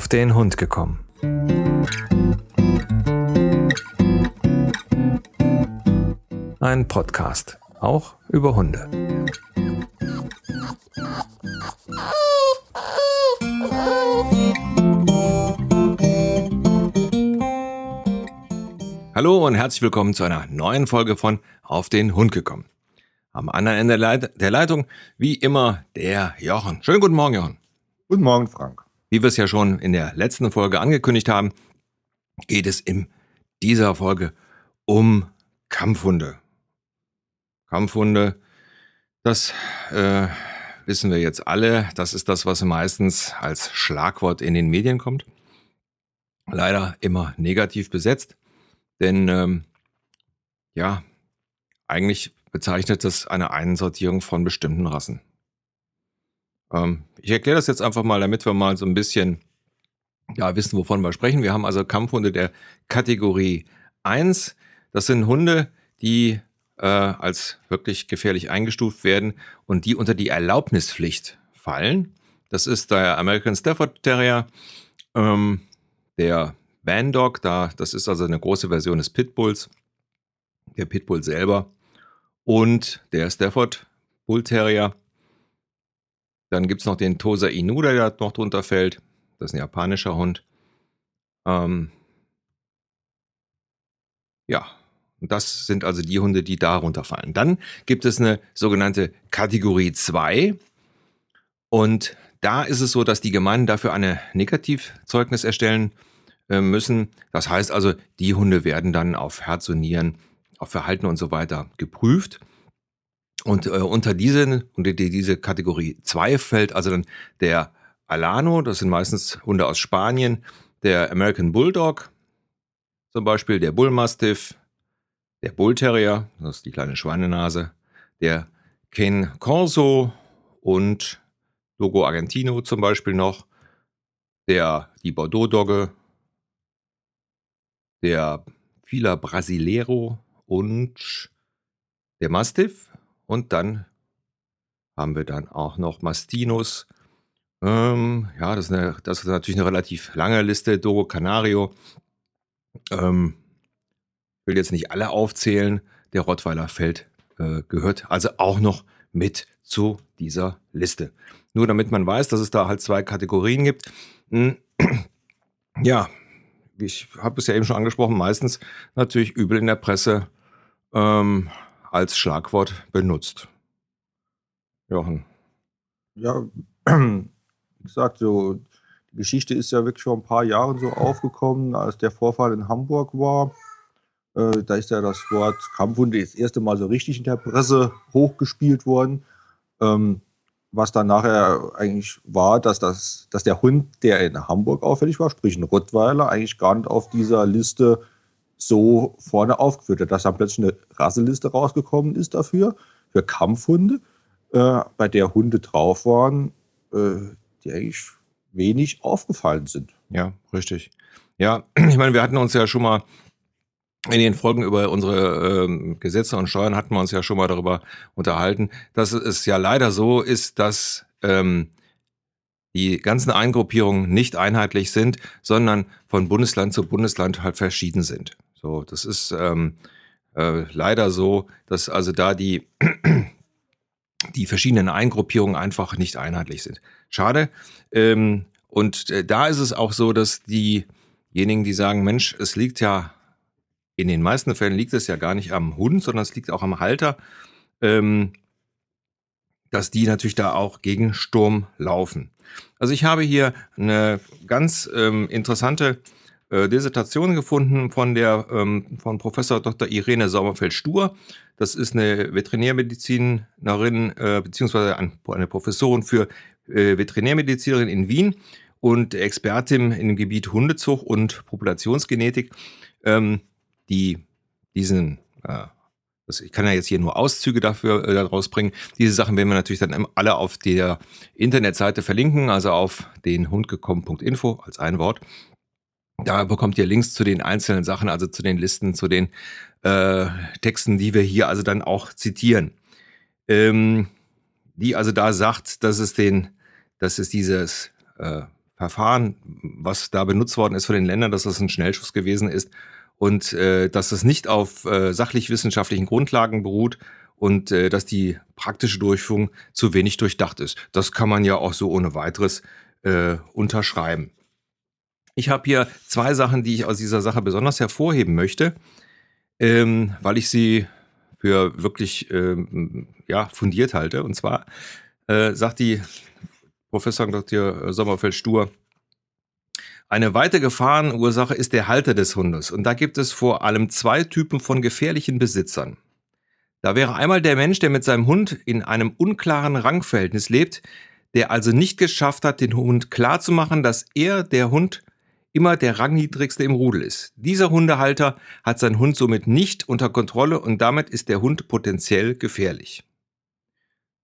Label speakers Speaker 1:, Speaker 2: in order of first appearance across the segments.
Speaker 1: auf den Hund gekommen. Ein Podcast, auch über Hunde.
Speaker 2: Hallo und herzlich willkommen zu einer neuen Folge von Auf den Hund gekommen. Am anderen Ende der Leitung, wie immer, der Jochen. Schönen guten Morgen, Jochen.
Speaker 3: Guten Morgen, Frank.
Speaker 2: Wie wir es ja schon in der letzten Folge angekündigt haben, geht es in dieser Folge um Kampfhunde. Kampfhunde, das äh, wissen wir jetzt alle. Das ist das, was meistens als Schlagwort in den Medien kommt. Leider immer negativ besetzt. Denn ähm, ja, eigentlich bezeichnet es eine Einsortierung von bestimmten Rassen. Ähm, ich erkläre das jetzt einfach mal, damit wir mal so ein bisschen ja, wissen, wovon wir sprechen. Wir haben also Kampfhunde der Kategorie 1. Das sind Hunde, die äh, als wirklich gefährlich eingestuft werden und die unter die Erlaubnispflicht fallen. Das ist der American Stafford Terrier, ähm, der Bandog, da, das ist also eine große Version des Pitbulls, der Pitbull selber und der Stafford Bull Terrier. Dann gibt es noch den Tosa Inu, der noch drunter fällt. Das ist ein japanischer Hund. Ähm, ja, und das sind also die Hunde, die darunter fallen. Dann gibt es eine sogenannte Kategorie 2. Und da ist es so, dass die Gemeinden dafür eine Negativzeugnis erstellen äh, müssen. Das heißt also, die Hunde werden dann auf Herz und Nieren, auf Verhalten und so weiter geprüft. Und äh, unter diese, unter die, diese Kategorie 2 fällt also dann der Alano, das sind meistens Hunde aus Spanien, der American Bulldog, zum Beispiel der Bullmastiff, der Bull Terrier, das ist die kleine Schweinenase, der Ken Corso und Dogo Argentino zum Beispiel noch, der, die Bordeaux-Dogge, der Fila Brasileiro und der Mastiff. Und dann haben wir dann auch noch Mastinus. Ähm, ja, das ist, eine, das ist natürlich eine relativ lange Liste. Dogo Canario. Ähm, will jetzt nicht alle aufzählen. Der Rottweiler fällt, äh, gehört also auch noch mit zu dieser Liste. Nur damit man weiß, dass es da halt zwei Kategorien gibt. Hm, ja, ich habe es ja eben schon angesprochen, meistens natürlich übel in der Presse ähm, als Schlagwort benutzt.
Speaker 3: Jochen. Ja, wie gesagt, so die Geschichte ist ja wirklich vor ein paar Jahren so aufgekommen, als der Vorfall in Hamburg war. Äh, da ist ja das Wort Kampfhunde das erste Mal so richtig in der Presse hochgespielt worden. Ähm, was dann nachher eigentlich war, dass, das, dass der Hund, der in Hamburg auffällig war, sprich ein Rottweiler, eigentlich gar nicht auf dieser Liste so vorne aufgeführt wird, dass dann plötzlich eine Rasseliste rausgekommen ist dafür, für Kampfhunde, äh, bei der Hunde drauf waren, äh, die eigentlich wenig aufgefallen sind.
Speaker 2: Ja, richtig. Ja, ich meine, wir hatten uns ja schon mal in den Folgen über unsere ähm, Gesetze und Steuern hatten wir uns ja schon mal darüber unterhalten, dass es ja leider so ist, dass ähm, die ganzen Eingruppierungen nicht einheitlich sind, sondern von Bundesland zu Bundesland halt verschieden sind. So, das ist ähm, äh, leider so, dass also da die, die verschiedenen Eingruppierungen einfach nicht einheitlich sind. Schade. Ähm, und äh, da ist es auch so, dass diejenigen, die sagen, Mensch, es liegt ja, in den meisten Fällen liegt es ja gar nicht am Hund, sondern es liegt auch am Halter, ähm, dass die natürlich da auch gegen Sturm laufen. Also ich habe hier eine ganz ähm, interessante äh, Dissertation gefunden von der ähm, von Professor Dr. Irene Sommerfeld-Stur. Das ist eine Veterinärmedizinerin äh, beziehungsweise eine Professorin für äh, Veterinärmedizinerin in Wien und Expertin im Gebiet Hundezucht und Populationsgenetik, ähm, die diesen äh, ich kann ja jetzt hier nur Auszüge dafür äh, daraus bringen. Diese Sachen werden wir natürlich dann alle auf der Internetseite verlinken, also auf den hundgekommen.info als ein Wort. Da bekommt ihr Links zu den einzelnen Sachen, also zu den Listen, zu den äh, Texten, die wir hier also dann auch zitieren. Ähm, die also da sagt, dass es den, dass es dieses äh, Verfahren, was da benutzt worden ist von den Ländern, dass das ein Schnellschuss gewesen ist und äh, dass es nicht auf äh, sachlich-wissenschaftlichen Grundlagen beruht und äh, dass die praktische Durchführung zu wenig durchdacht ist. Das kann man ja auch so ohne weiteres äh, unterschreiben. Ich habe hier zwei Sachen, die ich aus dieser Sache besonders hervorheben möchte, ähm, weil ich sie für wirklich ähm, ja, fundiert halte. Und zwar äh, sagt die Professor Dr. Sommerfeld-Stur, eine weitere Gefahrenursache ist der Halter des Hundes. Und da gibt es vor allem zwei Typen von gefährlichen Besitzern. Da wäre einmal der Mensch, der mit seinem Hund in einem unklaren Rangverhältnis lebt, der also nicht geschafft hat, den Hund klarzumachen, dass er, der Hund, immer der rangniedrigste im Rudel ist. Dieser Hundehalter hat seinen Hund somit nicht unter Kontrolle und damit ist der Hund potenziell gefährlich.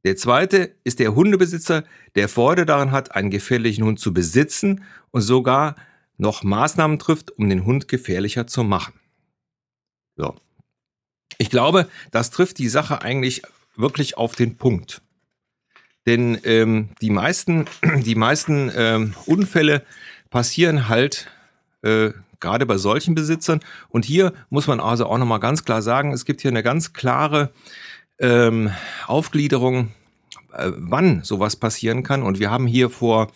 Speaker 2: Der zweite ist der Hundebesitzer, der Freude daran hat, einen gefährlichen Hund zu besitzen und sogar noch Maßnahmen trifft, um den Hund gefährlicher zu machen. So. Ich glaube, das trifft die Sache eigentlich wirklich auf den Punkt. Denn ähm, die meisten, die meisten ähm, Unfälle passieren halt äh, gerade bei solchen Besitzern. Und hier muss man also auch nochmal ganz klar sagen, es gibt hier eine ganz klare ähm, Aufgliederung, äh, wann sowas passieren kann. Und wir haben hier vor,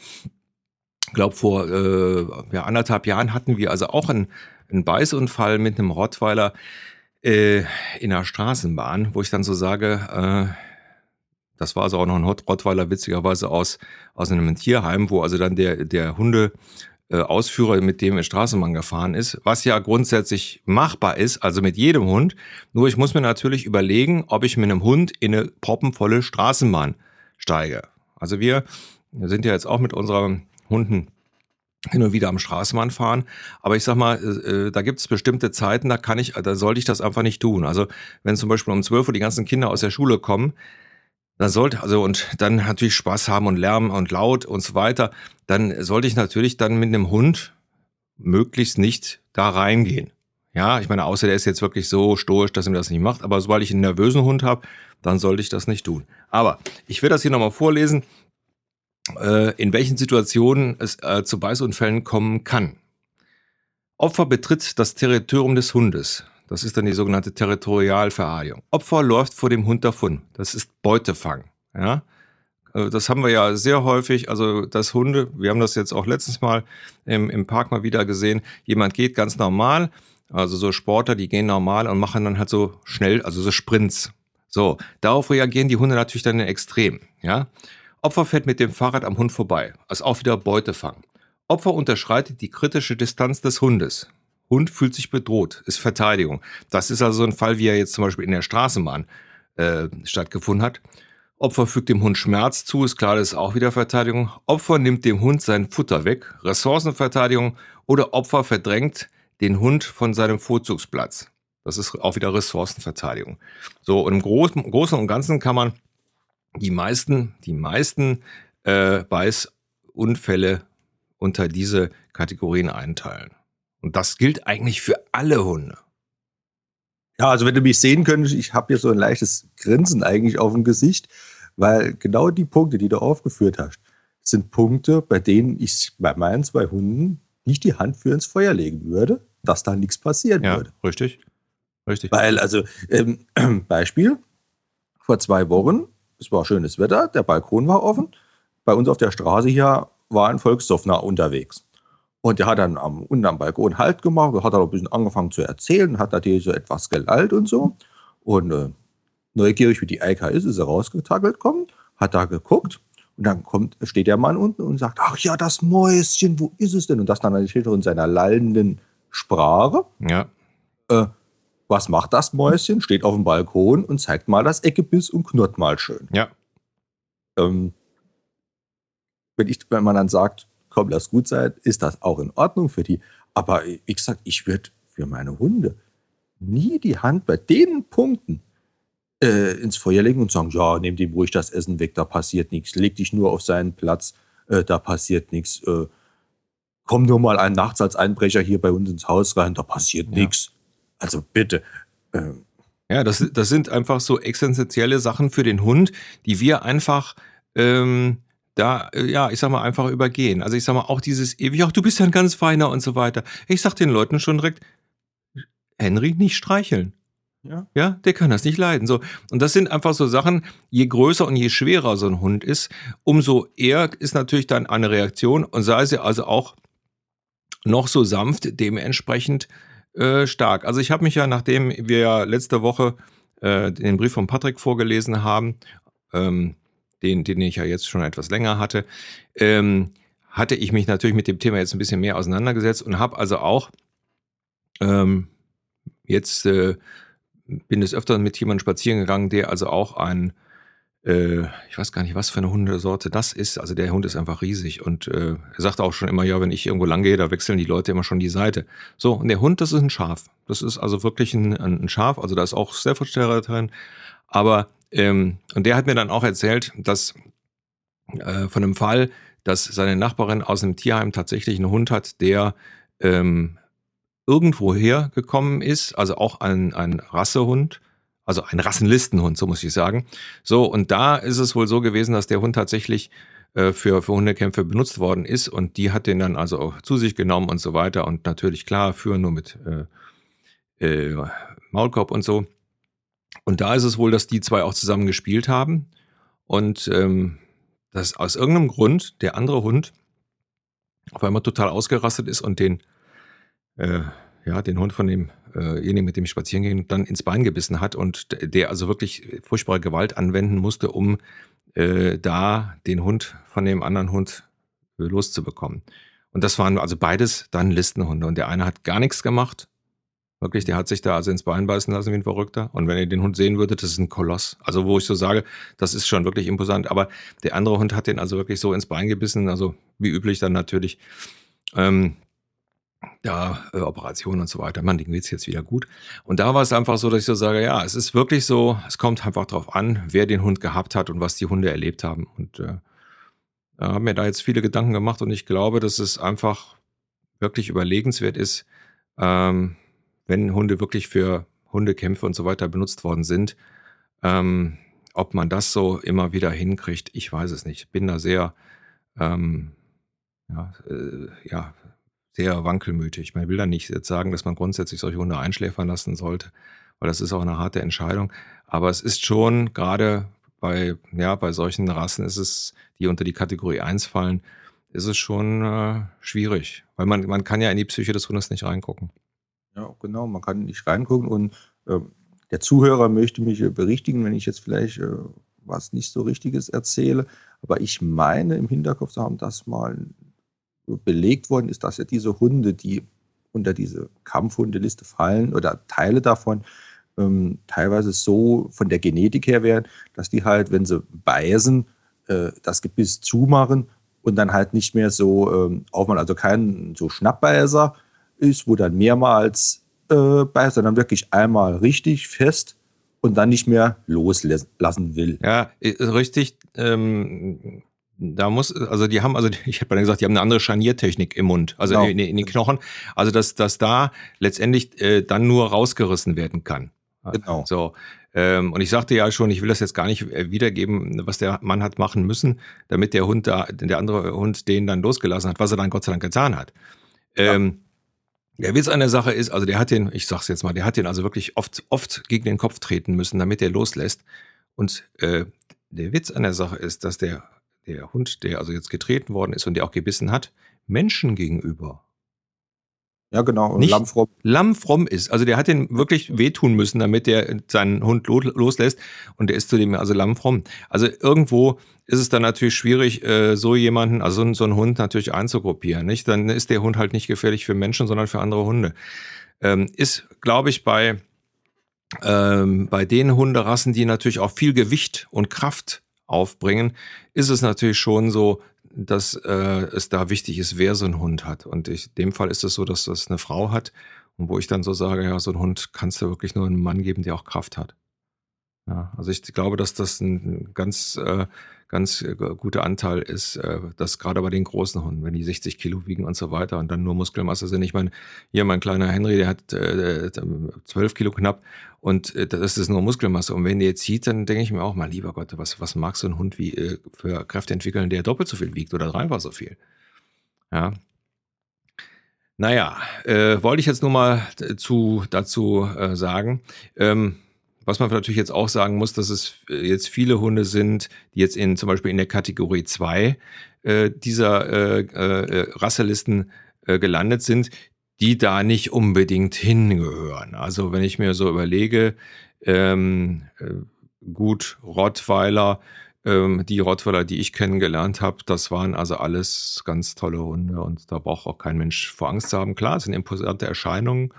Speaker 2: glaube vor äh, ja, anderthalb Jahren hatten wir also auch einen, einen Beißunfall mit einem Rottweiler äh, in der Straßenbahn, wo ich dann so sage, äh, das war also auch noch ein Rottweiler witzigerweise aus, aus einem Tierheim, wo also dann der, der Hunde äh, Ausführer mit dem Straßenbahn gefahren ist, was ja grundsätzlich machbar ist, also mit jedem Hund. Nur ich muss mir natürlich überlegen, ob ich mit einem Hund in eine proppenvolle Straßenbahn steige. Also wir sind ja jetzt auch mit unseren Hunden hin und wieder am Straßenbahn fahren. Aber ich sag mal, äh, da gibt es bestimmte Zeiten, da kann ich, da sollte ich das einfach nicht tun. Also wenn zum Beispiel um 12 Uhr die ganzen Kinder aus der Schule kommen, dann sollte, also und dann natürlich Spaß haben und Lärm und laut und so weiter, dann sollte ich natürlich dann mit einem Hund möglichst nicht da reingehen. Ja, ich meine, außer der ist jetzt wirklich so stoisch, dass er mir das nicht macht, aber sobald ich einen nervösen Hund habe, dann sollte ich das nicht tun. Aber ich werde das hier nochmal vorlesen, äh, in welchen Situationen es äh, zu Beißunfällen kommen kann. Opfer betritt das Territorium des Hundes. Das ist dann die sogenannte Territorialverardigung. Opfer läuft vor dem Hund davon. Das ist Beutefang. Ja? Äh, das haben wir ja sehr häufig, also das Hunde, wir haben das jetzt auch letztens mal im, im Park mal wieder gesehen, jemand geht ganz normal, also so Sportler, die gehen normal und machen dann halt so schnell, also so Sprints. So, darauf reagieren die Hunde natürlich dann Extrem. Ja? Opfer fährt mit dem Fahrrad am Hund vorbei. Also auch wieder Beutefang. Opfer unterschreitet die kritische Distanz des Hundes. Hund fühlt sich bedroht, ist Verteidigung. Das ist also so ein Fall, wie er jetzt zum Beispiel in der Straßenbahn äh, stattgefunden hat. Opfer fügt dem Hund Schmerz zu, ist klar, das ist auch wieder Verteidigung. Opfer nimmt dem Hund sein Futter weg, Ressourcenverteidigung oder Opfer verdrängt den Hund von seinem Vorzugsplatz. Das ist auch wieder Ressourcenverteidigung. So, und im Großen, Großen und Ganzen kann man die meisten, die meisten äh, Beißunfälle unter diese Kategorien einteilen. Und das gilt eigentlich für alle Hunde.
Speaker 3: Ja, also wenn du mich sehen könntest, ich habe hier so ein leichtes Grinsen eigentlich auf dem Gesicht, weil genau die Punkte, die du aufgeführt hast, sind Punkte, bei denen ich bei meinen zwei Hunden nicht die Hand für ins Feuer legen würde, dass da nichts passieren
Speaker 2: ja,
Speaker 3: würde.
Speaker 2: Richtig. Richtig.
Speaker 3: Weil, also, ähm, Beispiel, vor zwei Wochen, es war schönes Wetter, der Balkon war offen. Bei uns auf der Straße hier war ein Volkssoffner unterwegs. Und der hat dann am, unten am Balkon Halt gemacht, hat dann ein bisschen angefangen zu erzählen, hat natürlich so etwas gelallt und so. Und äh, neugierig wie die Eika ist, ist er rausgetackelt kommen, hat da geguckt und dann kommt, steht der Mann unten und sagt, ach ja, das Mäuschen, wo ist es denn? Und das dann natürlich in seiner lallenden Sprache.
Speaker 2: Ja.
Speaker 3: Äh, was macht das Mäuschen? Steht auf dem Balkon und zeigt mal das Eckebiss und knurrt mal schön.
Speaker 2: Ja.
Speaker 3: Ähm, wenn, ich, wenn man dann sagt, komm, lass gut sein, ist das auch in Ordnung für die. Aber wie gesagt, ich würde für meine Hunde nie die Hand bei den Punkten äh, ins Feuer legen und sagen, ja, nimm dem ruhig das Essen weg, da passiert nichts. Leg dich nur auf seinen Platz, äh, da passiert nichts. Äh, komm nur mal ein nachts als Einbrecher hier bei uns ins Haus rein, da passiert ja. nichts. Also bitte.
Speaker 2: Ähm. Ja, das, das sind einfach so existenzielle Sachen für den Hund, die wir einfach ähm, da, äh, ja, ich sag mal, einfach übergehen. Also ich sag mal, auch dieses ewig, ach, du bist ja ein ganz feiner und so weiter. Ich sag den Leuten schon direkt, Henry, nicht streicheln. Ja. ja, der kann das nicht leiden. So. Und das sind einfach so Sachen, je größer und je schwerer so ein Hund ist, umso eher ist natürlich dann eine Reaktion und sei sie also auch noch so sanft, dementsprechend äh, stark. Also ich habe mich ja, nachdem wir ja letzte Woche äh, den Brief von Patrick vorgelesen haben, ähm, den, den ich ja jetzt schon etwas länger hatte, ähm, hatte ich mich natürlich mit dem Thema jetzt ein bisschen mehr auseinandergesetzt und habe also auch ähm, jetzt äh, bin des Öfteren mit jemandem spazieren gegangen, der also auch ein, äh, ich weiß gar nicht, was für eine Hundesorte das ist. Also der Hund ist einfach riesig und äh, er sagt auch schon immer, ja, wenn ich irgendwo lang gehe, da wechseln die Leute immer schon die Seite. So, und der Hund, das ist ein Schaf. Das ist also wirklich ein, ein Schaf, also da ist auch Staffordshire drin. Aber, ähm, und der hat mir dann auch erzählt, dass äh, von einem Fall, dass seine Nachbarin aus einem Tierheim tatsächlich einen Hund hat, der ähm, irgendwoher gekommen ist, also auch ein, ein Rassehund, also ein Rassenlistenhund, so muss ich sagen. So, und da ist es wohl so gewesen, dass der Hund tatsächlich äh, für, für Hundekämpfe benutzt worden ist und die hat den dann also auch zu sich genommen und so weiter und natürlich klar, führen nur mit äh, äh, Maulkorb und so. Und da ist es wohl, dass die zwei auch zusammen gespielt haben und ähm, dass aus irgendeinem Grund der andere Hund auf einmal total ausgerastet ist und den äh, ja, den Hund von demjenigen, äh mit dem ich spazieren ging, dann ins Bein gebissen hat und der also wirklich furchtbare Gewalt anwenden musste, um äh, da den Hund von dem anderen Hund äh, loszubekommen. Und das waren also beides dann Listenhunde. Und der eine hat gar nichts gemacht. Wirklich, der hat sich da also ins Bein beißen lassen wie ein Verrückter. Und wenn ihr den Hund sehen würdet, das ist ein Koloss. Also wo ich so sage, das ist schon wirklich imposant. Aber der andere Hund hat den also wirklich so ins Bein gebissen. Also wie üblich dann natürlich. Ähm, ja, äh, Operationen und so weiter. Man, den geht's jetzt wieder gut. Und da war es einfach so, dass ich so sage, ja, es ist wirklich so, es kommt einfach drauf an, wer den Hund gehabt hat und was die Hunde erlebt haben. Und äh, habe mir da jetzt viele Gedanken gemacht und ich glaube, dass es einfach wirklich überlegenswert ist, ähm, wenn Hunde wirklich für Hundekämpfe und so weiter benutzt worden sind. Ähm, ob man das so immer wieder hinkriegt, ich weiß es nicht. Bin da sehr, ähm, ja, äh, ja, sehr wankelmütig. Man will da nicht jetzt sagen, dass man grundsätzlich solche Hunde einschläfern lassen sollte, weil das ist auch eine harte Entscheidung. Aber es ist schon gerade bei, ja, bei solchen Rassen ist es, die unter die Kategorie 1 fallen, ist es schon äh, schwierig, weil man, man kann ja in die Psyche des Hundes nicht reingucken.
Speaker 3: Ja, genau, man kann nicht reingucken und äh, der Zuhörer möchte mich berichtigen, wenn ich jetzt vielleicht äh, was nicht so Richtiges erzähle. Aber ich meine im Hinterkopf zu haben, dass mal belegt worden ist, dass ja diese Hunde, die unter diese Kampfhundeliste fallen oder Teile davon ähm, teilweise so von der Genetik her wären, dass die halt, wenn sie beißen, äh, das Gebiss zumachen und dann halt nicht mehr so ähm, aufmachen, also kein so Schnappbeißer ist, wo dann mehrmals äh, beißt, sondern wirklich einmal richtig fest und dann nicht mehr loslassen will.
Speaker 2: Ja, richtig. Ähm, da muss, also die haben, also ich habe dann gesagt, die haben eine andere Scharniertechnik im Mund, also genau. in, in, den Knochen. Also dass, dass da letztendlich äh, dann nur rausgerissen werden kann. Genau. So. Ähm, und ich sagte ja schon, ich will das jetzt gar nicht äh, wiedergeben, was der Mann hat machen müssen, damit der Hund da, der andere Hund den dann losgelassen hat, was er dann Gott sei Dank getan hat. Ähm, Der Witz an der Sache ist, also der hat den, ich sag's jetzt mal, der hat den also wirklich oft, oft gegen den Kopf treten müssen, damit er loslässt. Und äh, der Witz an der Sache ist, dass der der Hund, der also jetzt getreten worden ist und der auch gebissen hat, Menschen gegenüber.
Speaker 3: Ja, genau.
Speaker 2: Nicht lammfromm. lammfromm ist. Also der hat den wirklich wehtun müssen, damit der seinen Hund loslässt. Und der ist zudem also lammfromm. Also irgendwo ist es dann natürlich schwierig, äh, so jemanden, also so einen Hund natürlich einzugruppieren. Nicht? Dann ist der Hund halt nicht gefährlich für Menschen, sondern für andere Hunde. Ähm, ist, glaube ich, bei, ähm, bei den Hunderassen, die natürlich auch viel Gewicht und Kraft aufbringen, ist es natürlich schon so, dass äh, es da wichtig ist, wer so einen Hund hat. Und ich, in dem Fall ist es so, dass das eine Frau hat und wo ich dann so sage, ja, so ein Hund kannst du wirklich nur einem Mann geben, der auch Kraft hat. Ja, also ich glaube, dass das ein ganz, äh, ganz äh, guter Anteil ist, äh, dass gerade bei den großen Hunden, wenn die 60 Kilo wiegen und so weiter und dann nur Muskelmasse sind. Ich meine, hier mein kleiner Henry, der hat äh, 12 Kilo knapp und äh, das ist nur Muskelmasse. Und wenn der jetzt zieht, dann denke ich mir auch mal, lieber Gott, was, was mag so ein Hund wie für Kräfte entwickeln, der doppelt so viel wiegt oder dreimal so viel? Ja. Naja, äh, wollte ich jetzt nur mal zu, dazu äh, sagen. Ähm, was man natürlich jetzt auch sagen muss, dass es äh, jetzt viele Hunde sind, die jetzt in zum Beispiel in der Kategorie 2 äh, dieser äh, äh, Rasselisten äh, gelandet sind, die da nicht unbedingt hingehören. Also wenn ich mir so überlege, ähm, äh, gut, Rottweiler, ähm, die Rottweiler, die ich kennengelernt habe, das waren also alles ganz tolle Hunde und da braucht auch kein Mensch vor Angst zu haben. Klar, es sind imposante Erscheinungen,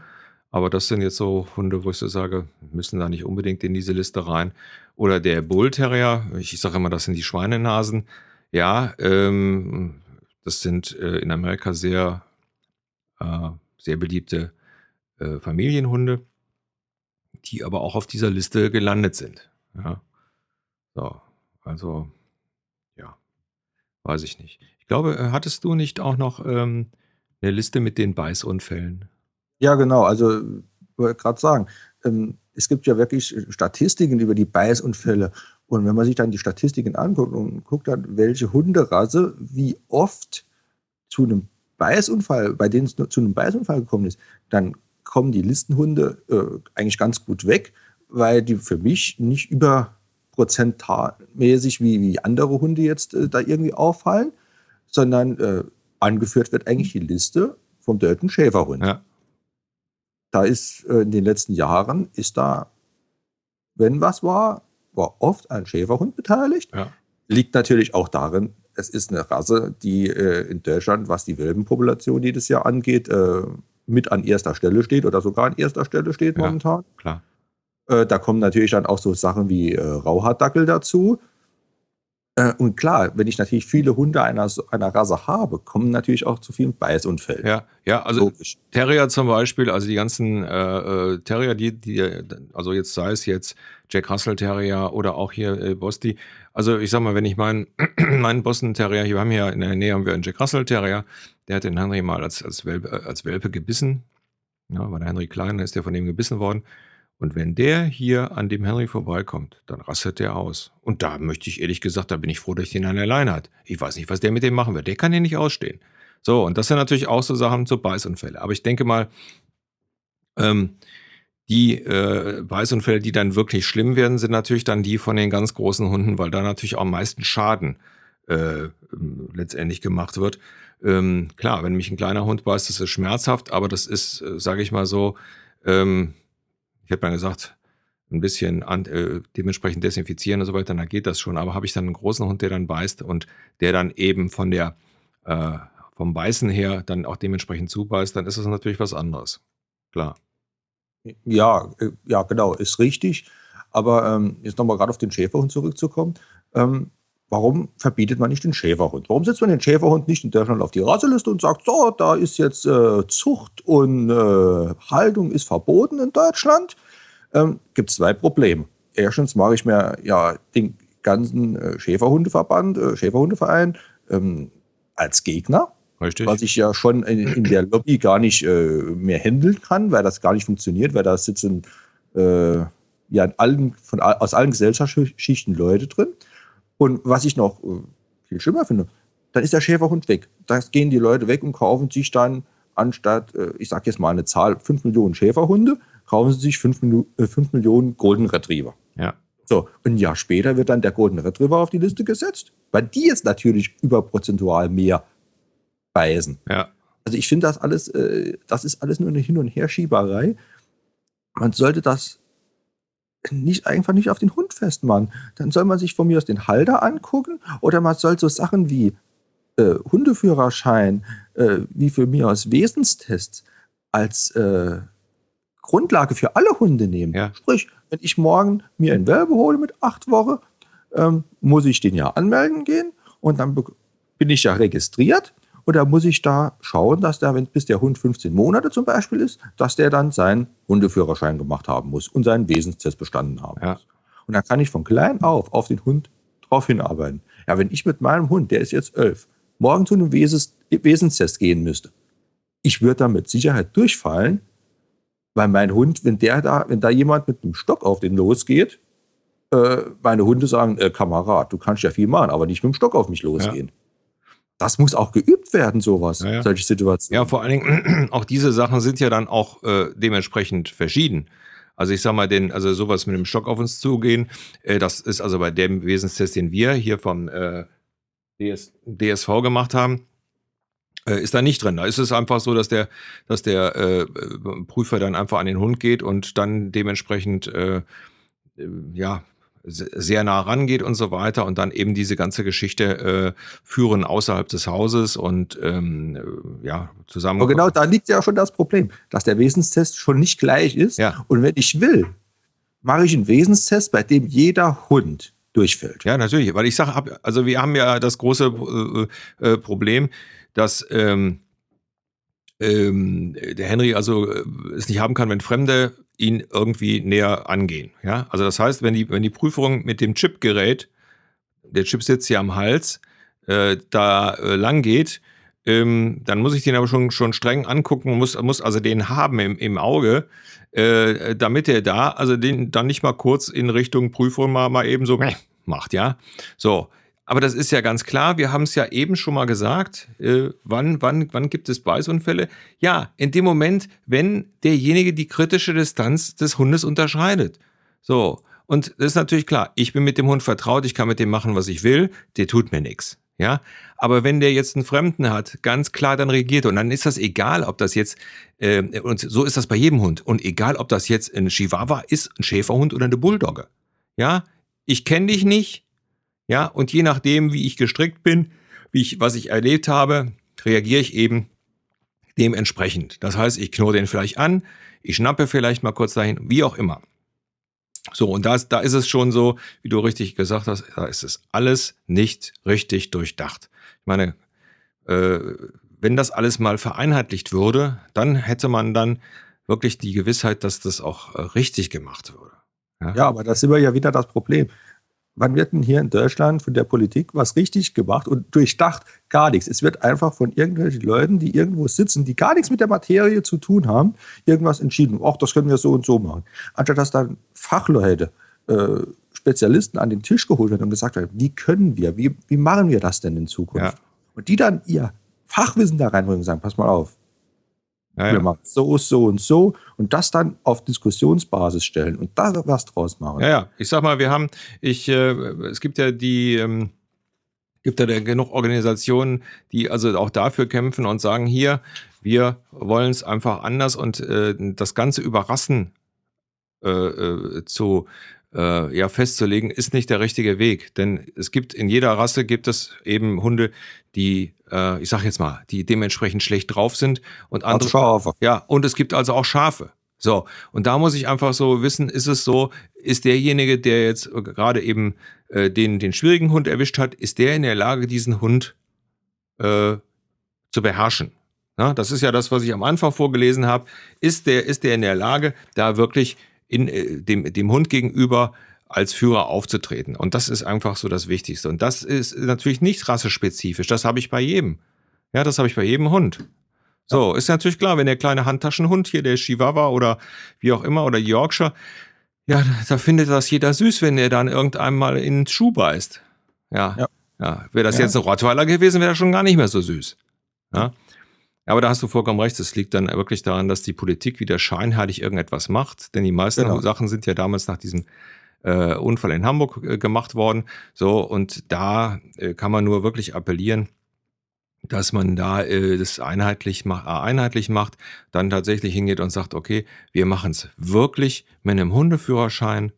Speaker 2: aber das sind jetzt so Hunde, wo ich so sage, müssen da nicht unbedingt in diese Liste rein. Oder der Bull Terrier, ich sage immer, das sind die Schweinenasen. Ja, ähm, das sind äh, in Amerika sehr, äh, sehr beliebte äh, Familienhunde, die aber auch auf dieser Liste gelandet sind. Ja. So, also, ja, weiß ich nicht. Ich glaube, äh, hattest du nicht auch noch ähm, eine Liste mit den Beißunfällen?
Speaker 3: Ja, genau. Also, wollte gerade sagen, ähm, es gibt ja wirklich Statistiken über die Beißunfälle. Und wenn man sich dann die Statistiken anguckt und guckt dann, welche Hunderasse wie oft zu einem Beißunfall, bei denen es zu einem Beißunfall gekommen ist, dann kommen die Listenhunde äh, eigentlich ganz gut weg, weil die für mich nicht über prozentalmäßig wie, wie andere Hunde jetzt äh, da irgendwie auffallen, sondern äh, angeführt wird eigentlich die Liste vom Dölten Schäferhund. Ja da ist äh, in den letzten Jahren, ist da, wenn was war, war oft ein Schäferhund beteiligt. Ja. Liegt natürlich auch darin, es ist eine Rasse, die äh, in Deutschland, was die Welpenpopulation jedes Jahr angeht, äh, mit an erster Stelle steht oder sogar an erster Stelle steht ja, momentan.
Speaker 2: Klar.
Speaker 3: Äh, da kommen natürlich dann auch so Sachen wie äh, Rauhaardackel dazu. Äh, und klar, wenn ich natürlich viele Hunde einer, einer Rasse habe, kommen natürlich auch zu vielen Beißunfällen.
Speaker 2: Ja, ja, also Logisch. Terrier zum Beispiel, also die ganzen äh, äh, Terrier, die, die, also jetzt sei es jetzt Jack Russell Terrier oder auch hier äh, Bosti. Also ich sag mal, wenn ich meinen meinen Boston Terrier, hier haben wir ja in der Nähe haben wir einen Jack Russell Terrier, der hat den Henry mal als, als, Welpe, als Welpe gebissen. Ja, war der Henry klein, ist der von dem gebissen worden. Und wenn der hier an dem Henry vorbeikommt, dann rastet der aus. Und da möchte ich ehrlich gesagt, da bin ich froh, dass ich den an der Leine hat. Ich weiß nicht, was der mit dem machen wird. Der kann den nicht ausstehen. So, und das sind natürlich auch so Sachen, so Beißunfälle. Aber ich denke mal, ähm, die äh, Beißunfälle, die dann wirklich schlimm werden, sind natürlich dann die von den ganz großen Hunden, weil da natürlich auch am meisten Schaden äh, letztendlich gemacht wird. Ähm, klar, wenn mich ein kleiner Hund beißt, das ist schmerzhaft, aber das ist, äh, sage ich mal so, ähm, ich habe dann gesagt, ein bisschen an, äh, dementsprechend desinfizieren und so weiter, dann geht das schon. Aber habe ich dann einen großen Hund, der dann beißt und der dann eben von der, äh, vom Beißen her dann auch dementsprechend zubeißt, dann ist das natürlich was anderes. Klar.
Speaker 3: Ja, äh, ja, genau, ist richtig. Aber ähm, jetzt nochmal gerade auf den Schäferhund zurückzukommen. Ähm, warum verbietet man nicht den Schäferhund? Warum setzt man den Schäferhund nicht in Deutschland auf die Rasseliste und sagt, so, da ist jetzt äh, Zucht und äh, Haltung ist verboten in Deutschland? Ähm, Gibt es zwei Probleme. Erstens mache ich mir ja den ganzen äh, Schäferhundeverband, äh, Schäferhundeverein ähm, als Gegner. Richtig. Was ich ja schon in, in der Lobby gar nicht äh, mehr handeln kann, weil das gar nicht funktioniert, weil da sitzen äh, ja in allen, von, aus allen Gesellschaftsschichten Leute drin. Und was ich noch äh, viel schlimmer finde, dann ist der Schäferhund weg. Da gehen die Leute weg und kaufen sich dann anstatt, äh, ich sage jetzt mal eine Zahl, 5 Millionen Schäferhunde, kaufen sie sich 5, 5 äh, Millionen Golden Retriever.
Speaker 2: Ja.
Speaker 3: So, ein Jahr später wird dann der Golden Retriever auf die Liste gesetzt, weil die jetzt natürlich überprozentual mehr beißen.
Speaker 2: Ja.
Speaker 3: Also ich finde das alles, das ist alles nur eine Hin- und Herschieberei. Man sollte das nicht einfach nicht auf den Hund festmachen. Dann soll man sich von mir aus den Halter angucken oder man soll so Sachen wie äh, Hundeführerschein, äh, wie für mir aus Wesenstests als äh, Grundlage für alle Hunde nehmen.
Speaker 2: Ja.
Speaker 3: Sprich, wenn ich morgen mir einen Welpe hole mit acht Wochen, ähm, muss ich den ja anmelden gehen und dann bin ich ja registriert oder muss ich da schauen, dass der, wenn bis der Hund 15 Monate zum Beispiel ist, dass der dann seinen Hundeführerschein gemacht haben muss und seinen Wesenstest bestanden haben
Speaker 2: ja.
Speaker 3: muss. Und dann kann ich von klein auf auf den Hund drauf hinarbeiten. Ja, wenn ich mit meinem Hund, der ist jetzt elf, morgen zu einem Wesens Wesenstest gehen müsste, ich würde da mit Sicherheit durchfallen, weil mein Hund, wenn der da, wenn da jemand mit einem Stock auf den losgeht, äh, meine Hunde sagen, äh, Kamerad, du kannst ja viel machen, aber nicht mit dem Stock auf mich losgehen. Ja. Das muss auch geübt werden, sowas, ja, ja. solche Situationen.
Speaker 2: Ja, vor allen Dingen, auch diese Sachen sind ja dann auch äh, dementsprechend verschieden. Also ich sag mal, den, also sowas mit dem Stock auf uns zugehen, äh, das ist also bei dem Wesenstest, den wir hier vom äh, DS, DSV gemacht haben, äh, ist da nicht drin. Da ist es einfach so, dass der, dass der äh, Prüfer dann einfach an den Hund geht und dann dementsprechend äh, ja sehr nah rangeht und so weiter und dann eben diese ganze Geschichte äh, führen außerhalb des Hauses und ähm, äh, ja zusammen.
Speaker 3: Aber genau da liegt ja schon das Problem, dass der Wesenstest schon nicht gleich ist.
Speaker 2: Ja.
Speaker 3: Und wenn ich will, mache ich einen Wesenstest, bei dem jeder Hund durchfällt.
Speaker 2: Ja, natürlich, weil ich sage, also wir haben ja das große äh, äh, Problem, dass ähm, ähm, der Henry also äh, es nicht haben kann, wenn Fremde ihn irgendwie näher angehen. Ja, also das heißt, wenn die, wenn die Prüfung mit dem Chipgerät, der Chip sitzt hier am Hals, äh, da äh, lang geht, ähm, dann muss ich den aber schon, schon streng angucken, muss, muss also den haben im, im Auge, äh, damit er da, also den dann nicht mal kurz in Richtung Prüfung mal, mal eben so macht, ja. So, aber das ist ja ganz klar, wir haben es ja eben schon mal gesagt, äh, wann, wann, wann gibt es Beißunfälle? Ja, in dem Moment, wenn derjenige die kritische Distanz des Hundes unterschreitet. So, und das ist natürlich klar, ich bin mit dem Hund vertraut, ich kann mit dem machen, was ich will, der tut mir nichts. Ja, aber wenn der jetzt einen Fremden hat, ganz klar dann regiert und dann ist das egal, ob das jetzt äh, und so ist das bei jedem Hund und egal, ob das jetzt ein Chihuahua ist, ein Schäferhund oder eine Bulldogge. Ja, ich kenne dich nicht, ja, und je nachdem, wie ich gestrickt bin, wie ich, was ich erlebt habe, reagiere ich eben dementsprechend. Das heißt, ich knurre den vielleicht an, ich schnappe vielleicht mal kurz dahin, wie auch immer. So, und das, da ist es schon so, wie du richtig gesagt hast, da ist es alles nicht richtig durchdacht. Ich meine, äh, wenn das alles mal vereinheitlicht würde, dann hätte man dann wirklich die Gewissheit, dass das auch äh, richtig gemacht würde.
Speaker 3: Ja? ja, aber da sind wir ja wieder das Problem wann wird denn hier in Deutschland von der Politik was richtig gemacht und durchdacht? Gar nichts. Es wird einfach von irgendwelchen Leuten, die irgendwo sitzen, die gar nichts mit der Materie zu tun haben, irgendwas entschieden. Ach, das können wir so und so machen. Anstatt dass dann Fachleute, äh, Spezialisten an den Tisch geholt werden und gesagt werden, wie können wir, wie, wie machen wir das denn in Zukunft? Ja. Und die dann ihr Fachwissen da reinbringen und sagen, pass mal auf, ja, ja. Wir machen so, so und so und das dann auf Diskussionsbasis stellen und da was draus machen.
Speaker 2: Ja, ja. Ich sag mal, wir haben, ich, äh, es gibt ja die, ähm, gibt ja genug Organisationen, die also auch dafür kämpfen und sagen, hier, wir wollen es einfach anders und äh, das Ganze überrassen äh, äh, zu äh, ja festzulegen, ist nicht der richtige Weg. Denn es gibt in jeder Rasse gibt es eben Hunde, die, äh, ich sag jetzt mal, die dementsprechend schlecht drauf sind und andere. Also Schafe. Ja, und es gibt also auch Schafe. So, und da muss ich einfach so wissen, ist es so, ist derjenige, der jetzt gerade eben äh, den, den schwierigen Hund erwischt hat, ist der in der Lage, diesen Hund äh, zu beherrschen? Na, das ist ja das, was ich am Anfang vorgelesen habe. Ist der, ist der in der Lage, da wirklich in, äh, dem, dem Hund gegenüber als Führer aufzutreten. Und das ist einfach so das Wichtigste. Und das ist natürlich nicht rassespezifisch. Das habe ich bei jedem. Ja, das habe ich bei jedem Hund. So, ist natürlich klar, wenn der kleine Handtaschenhund hier, der Chihuahua oder wie auch immer oder Yorkshire, ja, da findet das jeder süß, wenn der dann irgendwann mal in den Schuh beißt. Ja. ja. ja. Wäre das ja. jetzt ein Rottweiler gewesen, wäre das schon gar nicht mehr so süß. Ja. Aber da hast du vollkommen recht. Es liegt dann wirklich daran, dass die Politik wieder scheinheilig irgendetwas macht. Denn die meisten genau. Sachen sind ja damals nach diesem äh, Unfall in Hamburg äh, gemacht worden. So, und da äh, kann man nur wirklich appellieren, dass man da äh, das einheitlich, mach, äh, einheitlich macht, dann tatsächlich hingeht und sagt, okay, wir machen es wirklich mit einem Hundeführerschein,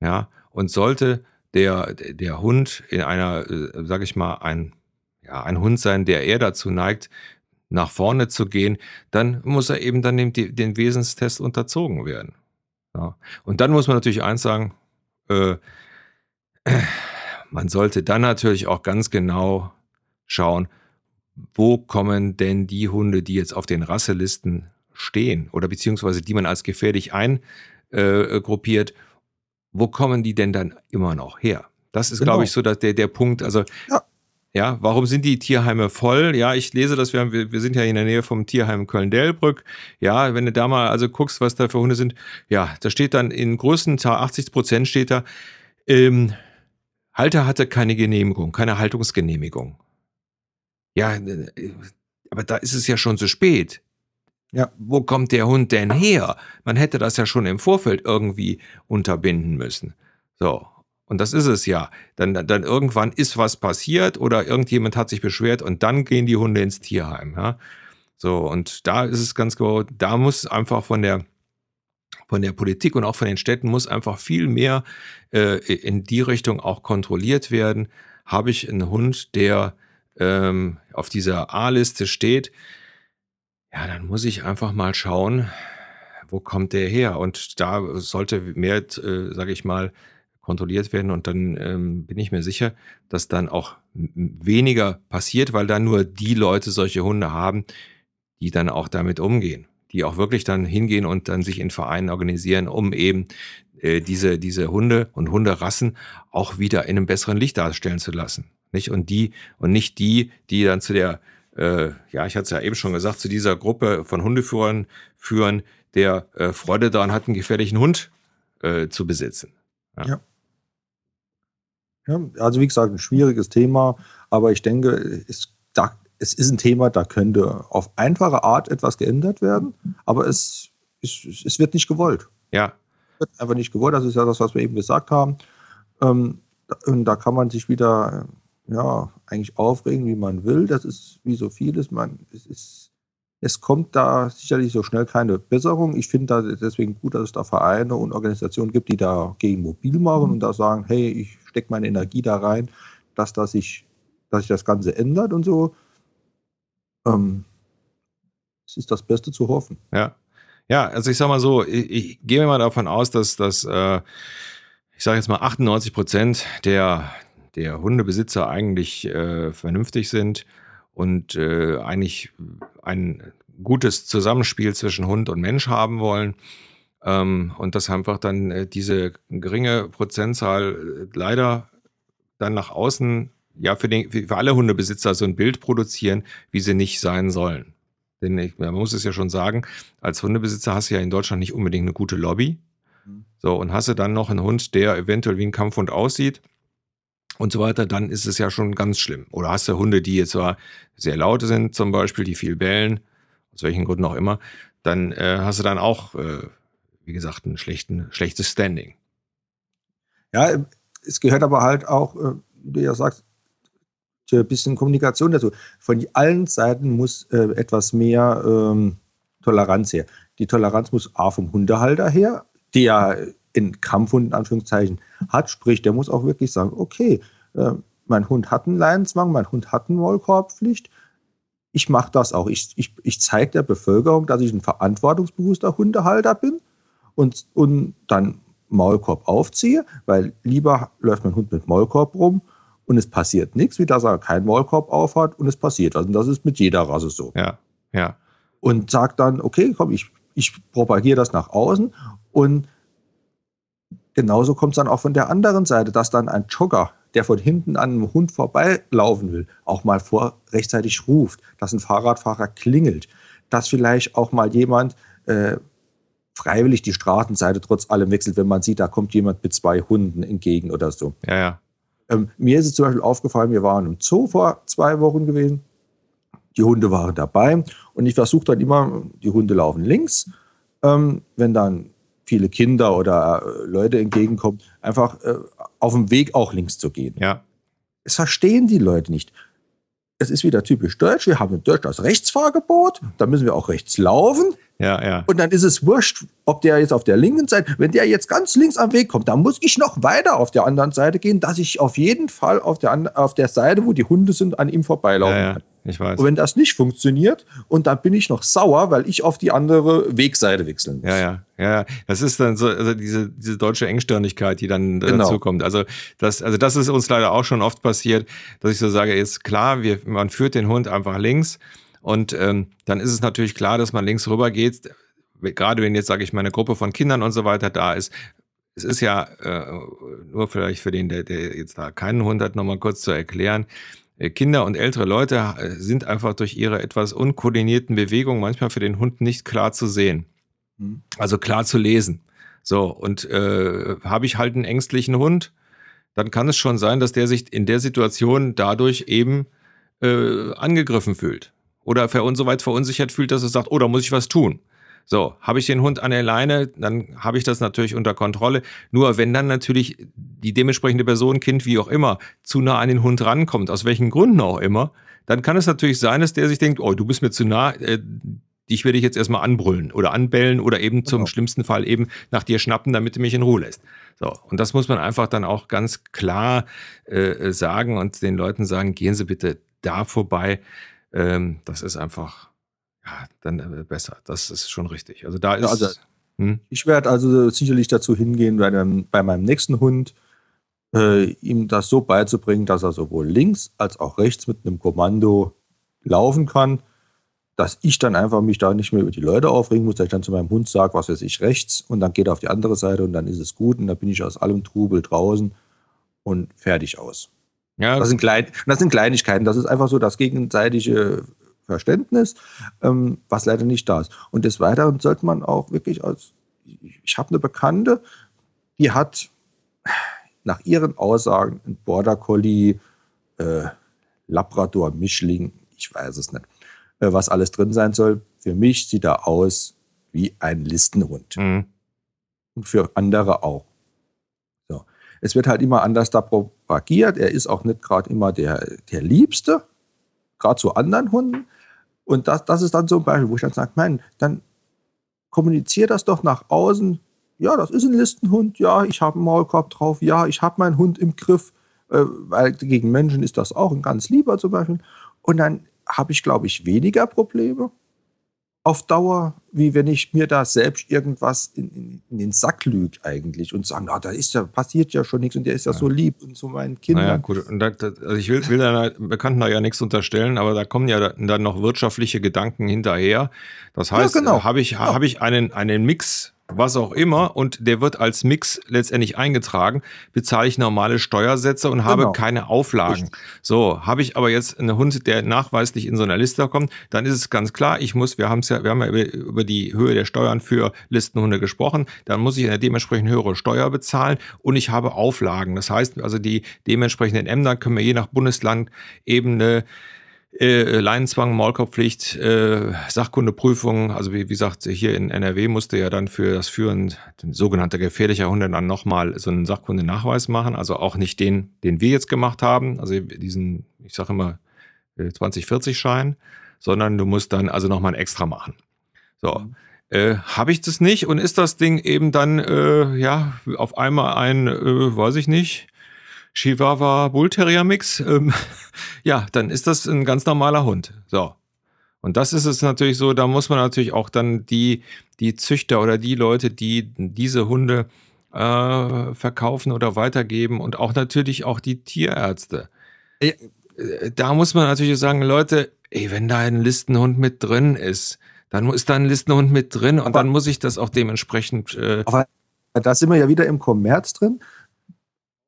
Speaker 2: ja, und sollte der, der Hund in einer, äh, sag ich mal, ein, ja, ein Hund sein, der eher dazu neigt, nach vorne zu gehen, dann muss er eben dann dem, den Wesenstest unterzogen werden. Ja. Und dann muss man natürlich eins sagen, äh, man sollte dann natürlich auch ganz genau schauen, wo kommen denn die Hunde, die jetzt auf den Rasselisten stehen oder beziehungsweise die man als gefährlich eingruppiert, äh, wo kommen die denn dann immer noch her? Das ist,
Speaker 3: Genau.
Speaker 2: glaube ich, so dass der, der Punkt. Also,
Speaker 3: Ja.
Speaker 2: Ja, warum sind die Tierheime voll? Ja, ich lese das, wir, haben, wir, sind ja in der Nähe vom Tierheim Köln-Delbrück. Ja, wenn du da mal also guckst, was da für Hunde sind, ja, da steht dann in größten Zahl, 80 Prozent steht da, ähm, Halter hatte keine Genehmigung, keine Haltungsgenehmigung. Ja, aber da ist es ja schon zu spät.
Speaker 3: Ja.
Speaker 2: Wo kommt der Hund denn her? Man hätte das ja schon im Vorfeld irgendwie unterbinden müssen. So. Und das ist es ja. Dann, dann irgendwann ist was passiert oder irgendjemand hat sich beschwert und dann gehen die Hunde ins Tierheim. Ja? So. Und da ist es ganz genau, da muss einfach von der, von der Politik und auch von den Städten muss einfach viel mehr äh, in die Richtung auch kontrolliert werden. Habe ich einen Hund, der ähm, auf dieser A-Liste steht, ja, dann muss ich einfach mal schauen, wo kommt der her? Und da sollte mehr, äh, sage ich mal, kontrolliert werden. Und dann ähm, bin ich mir sicher, dass dann auch weniger passiert, weil dann nur die Leute solche Hunde haben, die dann auch damit umgehen, die auch wirklich dann hingehen und dann sich in Vereinen organisieren, um eben äh, diese, diese Hunde und Hunderassen auch wieder in einem besseren Licht darstellen zu lassen. Nicht? Und die, und nicht die, die dann zu der, äh, ja, ich hatte es ja eben schon gesagt, zu dieser Gruppe von Hundeführern führen, der äh, Freude daran hat, einen gefährlichen Hund äh, zu besitzen.
Speaker 3: Ja, also wie gesagt, ein schwieriges Thema, aber ich denke, es, da, es ist ein Thema, da könnte auf einfache Art etwas geändert werden, aber es, es, es wird nicht gewollt.
Speaker 2: Ja,
Speaker 3: Es wird einfach nicht gewollt, das ist ja das, was wir eben gesagt haben. Ähm, und da kann man sich wieder ja, eigentlich aufregen, wie man will. Das ist wie so vieles. Man, es, ist, es kommt da sicherlich so schnell keine Besserung. Ich finde da deswegen gut, dass es da Vereine und Organisationen gibt, die dagegen mobil machen und da sagen, hey, ich stecke meine Energie da rein, dass, das sich, dass sich das Ganze ändert und so. Ähm, es ist das Beste zu hoffen.
Speaker 2: Ja. Ja, also ich sag mal so, ich, ich gehe mal davon aus, dass, dass äh, ich sage jetzt mal 98 Prozent der, der Hundebesitzer eigentlich äh, vernünftig sind und äh, eigentlich ein gutes Zusammenspiel zwischen Hund und Mensch haben wollen. Ähm, und dass einfach dann äh, diese geringe Prozentzahl äh, leider dann nach außen ja für, den, für alle Hundebesitzer so ein Bild produzieren, wie sie nicht sein sollen. Denn ich, man muss es ja schon sagen, als Hundebesitzer hast du ja in Deutschland nicht unbedingt eine gute Lobby.
Speaker 3: Mhm.
Speaker 2: So, und hast du dann noch einen Hund, der eventuell wie ein Kampfhund aussieht und so weiter, dann ist es ja schon ganz schlimm. Oder hast du Hunde, die jetzt zwar sehr laut sind, zum Beispiel, die viel bellen, aus welchen Gründen auch immer, dann äh, hast du dann auch, äh, wie gesagt, ein schlechtes Standing.
Speaker 3: Ja, es gehört aber halt auch, äh, wie du ja sagst, ein bisschen Kommunikation dazu. Von allen Seiten muss äh, etwas mehr ähm, Toleranz her. Die Toleranz muss A vom Hundehalter her, der in Kampfhund in Anführungszeichen hat, sprich, der muss auch wirklich sagen, okay, äh, mein Hund hat einen Leinenzwang, mein Hund hat eine Maulkorbpflicht, ich mache das auch. Ich, ich, ich zeige der Bevölkerung, dass ich ein verantwortungsbewusster Hundehalter bin und, und dann Maulkorb aufziehe, weil lieber läuft mein Hund mit Maulkorb rum und es passiert nichts, wie dass er keinen Maulkorb aufhat und es passiert was. Und das ist mit jeder Rasse so.
Speaker 2: Ja, ja,
Speaker 3: Und sagt dann, okay, komm, ich, ich propagiere das nach außen und genauso kommt es dann auch von der anderen Seite, dass dann ein Jogger, der von hinten an einem Hund vorbeilaufen will, auch mal vor rechtzeitig ruft, dass ein Fahrradfahrer klingelt, dass vielleicht auch mal jemand äh, freiwillig die Straßenseite trotz allem wechselt, wenn man sieht, da kommt jemand mit zwei Hunden entgegen oder so.
Speaker 2: ja, ja.
Speaker 3: Ähm, mir ist es zum Beispiel aufgefallen, wir waren im Zoo vor zwei Wochen gewesen. Die Hunde waren dabei und ich versuche dann immer, die Hunde laufen links. Ähm, wenn dann viele Kinder oder äh, Leute entgegenkommen, einfach äh, auf dem Weg auch links zu gehen.
Speaker 2: ja.
Speaker 3: Es verstehen die Leute nicht. Es ist wieder typisch deutsch. Wir haben in Deutschland das Rechtsfahrgebot. Da müssen wir auch rechts laufen.
Speaker 2: Ja, ja.
Speaker 3: Und dann ist es wurscht, ob der jetzt auf der linken Seite, wenn der jetzt ganz links am Weg kommt, dann muss ich noch weiter auf der anderen Seite gehen, dass ich auf jeden Fall auf der, auf der Seite, wo die Hunde sind, an ihm vorbeilaufen
Speaker 2: Ja, ja.
Speaker 3: kann.
Speaker 2: Ich weiß.
Speaker 3: Und wenn das nicht funktioniert, und dann bin ich noch sauer, weil ich auf die andere Wegseite wechseln muss.
Speaker 2: Ja, ja, ja. Das ist dann so, also diese, diese deutsche Engstirnigkeit, die dann
Speaker 3: Genau.
Speaker 2: dazu kommt. Also das, also das ist uns leider auch schon oft passiert, dass ich so sage, ist klar, wir, man führt den Hund einfach links und ähm, dann ist es natürlich klar, dass man links rüber geht. Gerade wenn jetzt, sage ich mal, eine Gruppe von Kindern und so weiter da ist, es ist ja äh, nur vielleicht für den, der, der jetzt da keinen Hund hat, nochmal kurz zu erklären. Äh, Kinder und ältere Leute äh, sind einfach durch ihre etwas unkoordinierten Bewegungen manchmal für den Hund nicht klar zu sehen. Mhm. Also klar zu lesen. So, und äh, habe ich halt einen ängstlichen Hund, dann kann es schon sein, dass der sich in der Situation dadurch eben äh, angegriffen fühlt. Oder so weit verunsichert fühlt, dass er sagt, oh, da muss ich was tun. So, habe ich den Hund an der Leine, dann habe ich das natürlich unter Kontrolle. Nur wenn dann natürlich die dementsprechende Person, Kind, wie auch immer, zu nah an den Hund rankommt, aus welchen Gründen auch immer, dann kann es natürlich sein, dass der sich denkt, oh, du bist mir zu nah, äh, dich werde ich jetzt erstmal anbrüllen oder anbellen oder eben zum genau. schlimmsten Fall eben nach dir schnappen, damit du mich in Ruhe lässt. So, und das muss man einfach dann auch ganz klar äh, sagen und den Leuten sagen, gehen Sie bitte da vorbei. Ähm, das ist einfach ja, dann äh, besser. Das ist schon richtig. Also da ist. Ja, also,
Speaker 3: hm? Ich werde also sicherlich dazu hingehen, bei, einem, bei meinem nächsten Hund äh, ihm das so beizubringen, dass er sowohl links als auch rechts mit einem Kommando laufen kann, dass ich dann einfach mich da nicht mehr über die Leute aufregen muss, dass ich dann zu meinem Hund sage, was weiß ich, rechts und dann geht er auf die andere Seite und dann ist es gut und dann bin ich aus allem Trubel draußen und fertig aus. Ja. Das sind, Klein, das sind Kleinigkeiten. Das ist einfach so das gegenseitige Verständnis, ähm, was leider nicht da ist. Und des Weiteren sollte man auch wirklich als, ich habe eine Bekannte, die hat nach ihren Aussagen ein Border Collie, äh, Labrador, Mischling, ich weiß es nicht, äh, was alles drin sein soll. Für mich sieht er aus wie ein Listenhund. Mhm. Und für andere auch. So. Es wird halt immer anders da propagiert. Er ist auch nicht gerade immer der, der Liebste, gerade zu anderen Hunden. Und das, das ist dann so ein Beispiel, wo ich dann sage, Mann, dann kommuniziere das doch nach außen. Ja, das ist ein Listenhund. Ja, ich habe einen Maulkorb drauf. Ja, ich habe meinen Hund im Griff. Äh, weil gegen Menschen ist das auch ein ganz lieber zum Beispiel. Und dann habe ich, glaube ich, weniger Probleme auf Dauer, wie wenn ich mir da selbst irgendwas in, in, in den Sack lüge eigentlich und sage, na, da ist ja, passiert ja schon nichts und der ist ja, ja. so lieb und zu meinen Kindern. Naja,
Speaker 2: gut. Und da, also ich will, will deiner Bekannten da ja nichts unterstellen, aber da kommen ja dann noch wirtschaftliche Gedanken hinterher. Das heißt, ja, genau. habe ich, ja. hab ich einen, einen Mix was auch immer, und der wird als Mix letztendlich eingetragen, bezahle ich normale Steuersätze und habe genau. keine Auflagen. Richtig. So, habe ich aber jetzt einen Hund, der nachweislich in so einer Liste kommt, dann ist es ganz klar, ich muss, wir haben es ja, wir haben ja über, über die Höhe der Steuern für Listenhunde gesprochen, dann muss ich eine dementsprechend höhere Steuer bezahlen und ich habe Auflagen. Das heißt, also die dementsprechenden Ämter können wir je nach Bundesland eben eine äh, Leinenzwang, Maulkorbpflicht, äh, Sachkundeprüfung. Also wie, wie gesagt, hier in NRW musste ja dann für das Führen sogenannter gefährlicher Hunde dann nochmal so einen Sachkundenachweis machen. Also auch nicht den, den wir jetzt gemacht haben, also diesen, ich sage immer, 2040-Schein, äh, sondern du musst dann also nochmal ein extra machen. So. Mhm. Äh, Habe ich das nicht und ist das Ding eben dann äh, ja auf einmal ein, äh, weiß ich nicht, Chihuahua Bull Terrier Mix, ähm, ja, dann ist das ein ganz normaler Hund. So. Und das ist es natürlich so, da muss man natürlich auch dann die, die Züchter oder die Leute, die diese Hunde äh, verkaufen oder weitergeben und auch natürlich auch die Tierärzte. Äh, da muss man natürlich sagen, Leute, ey, wenn da ein Listenhund mit drin ist, dann ist da ein Listenhund mit drin und aber, dann muss ich das auch dementsprechend. Äh,
Speaker 3: aber da sind wir ja wieder im Kommerz drin.